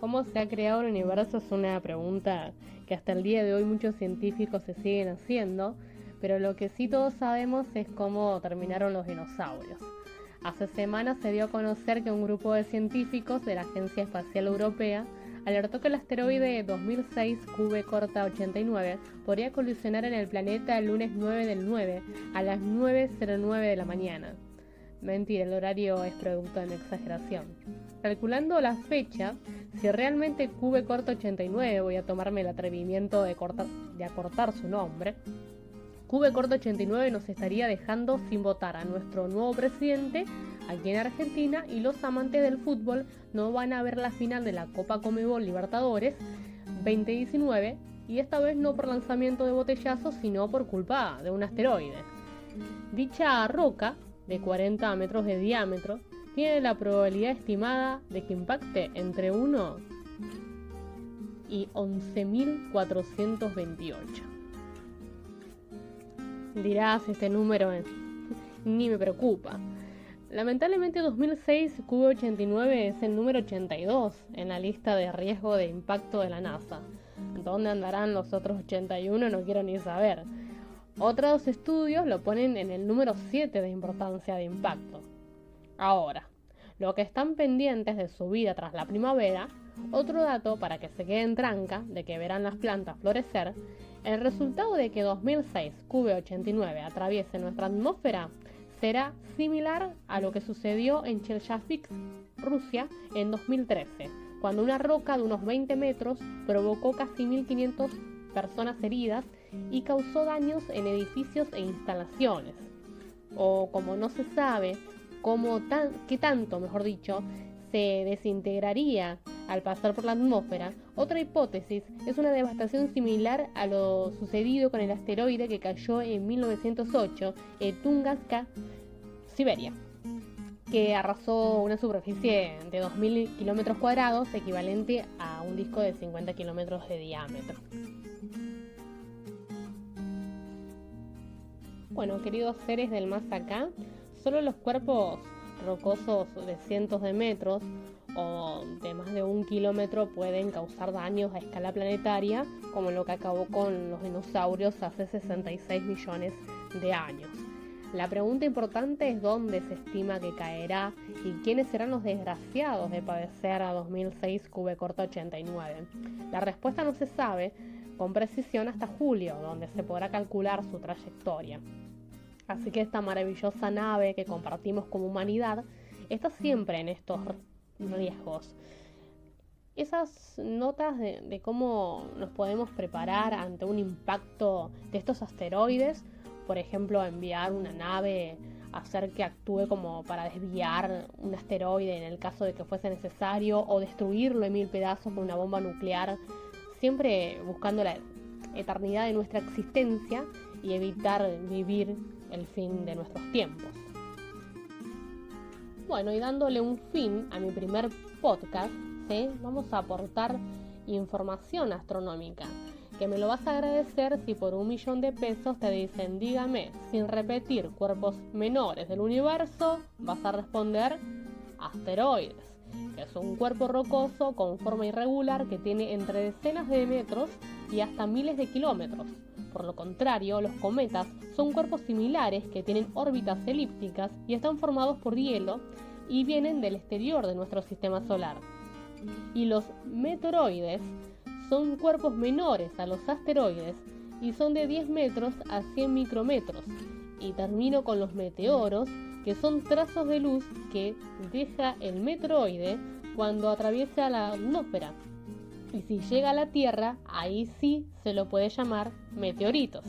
¿Cómo se ha creado el universo? Es una pregunta que hasta el día de hoy muchos científicos se siguen haciendo, pero lo que sí todos sabemos es cómo terminaron los dinosaurios. Hace semanas se dio a conocer que un grupo de científicos de la Agencia Espacial Europea alertó que el asteroide 2006 QV corta 89 podría colisionar en el planeta el lunes 9 del 9 a las 9.09 de la mañana. Mentira, el horario es producto de una exageración. Calculando la fecha, si realmente QV corta 89, voy a tomarme el atrevimiento de, de acortar su nombre, QV corta 89 nos estaría dejando sin votar a nuestro nuevo presidente aquí en Argentina y los amantes del fútbol no van a ver la final de la Copa Comebol Libertadores 2019 y esta vez no por lanzamiento de botellazos sino por culpa de un asteroide. Dicha roca, de 40 metros de diámetro, tiene la probabilidad estimada de que impacte entre 1 y 11.428. Dirás, este número ni me preocupa. Lamentablemente 2006 QV89 es el número 82 en la lista de riesgo de impacto de la NASA. ¿Dónde andarán los otros 81? No quiero ni saber. Otros estudios lo ponen en el número 7 de importancia de impacto. Ahora, lo que están pendientes de su vida tras la primavera, otro dato para que se queden tranca de que verán las plantas florecer, el resultado de que 2006 QV89 atraviese nuestra atmósfera será similar a lo que sucedió en Chelyabinsk, Rusia, en 2013, cuando una roca de unos 20 metros provocó casi 1.500 personas heridas y causó daños en edificios e instalaciones. O como no se sabe cómo tan, qué tanto, mejor dicho, se desintegraría al pasar por la atmósfera, otra hipótesis es una devastación similar a lo sucedido con el asteroide que cayó en 1908 en Tunguska, Siberia, que arrasó una superficie de 2.000 kilómetros cuadrados, equivalente a un disco de 50 kilómetros de diámetro. Bueno, queridos seres del más acá, solo los cuerpos rocosos de cientos de metros o de más de un kilómetro pueden causar daños a escala planetaria, como lo que acabó con los dinosaurios hace 66 millones de años. La pregunta importante es dónde se estima que caerá y quiénes serán los desgraciados de padecer a 2006 QV corta 89. La respuesta no se sabe con precisión hasta julio, donde se podrá calcular su trayectoria. Así que esta maravillosa nave que compartimos como humanidad está siempre en estos riesgos. Esas notas de, cómo nos podemos preparar ante un impacto de estos asteroides, por ejemplo, enviar una nave hacer que actúe como para desviar un asteroide en el caso de que fuese necesario, o destruirlo en mil pedazos con una bomba nuclear, siempre buscando la eternidad de nuestra existencia y evitar vivir el fin de nuestros tiempos. Bueno, y dándole un fin a mi primer podcast, vamos a aportar información astronómica, que me lo vas a agradecer si por un millón de pesos te dicen, dígame, sin repetir cuerpos menores del universo, vas a responder asteroides, que es un cuerpo rocoso con forma irregular que tiene entre decenas de metros y hasta miles de kilómetros. Por lo contrario, los cometas son cuerpos similares que tienen órbitas elípticas y están formados por hielo y vienen del exterior de nuestro sistema solar. Y los meteoroides son cuerpos menores a los asteroides y son de 10 metros a 100 micrometros. Y termino con los meteoros, que son trazos de luz que deja el meteoroide cuando atraviesa la atmósfera. Y si llega a la Tierra, ahí sí se lo puede llamar meteoritos.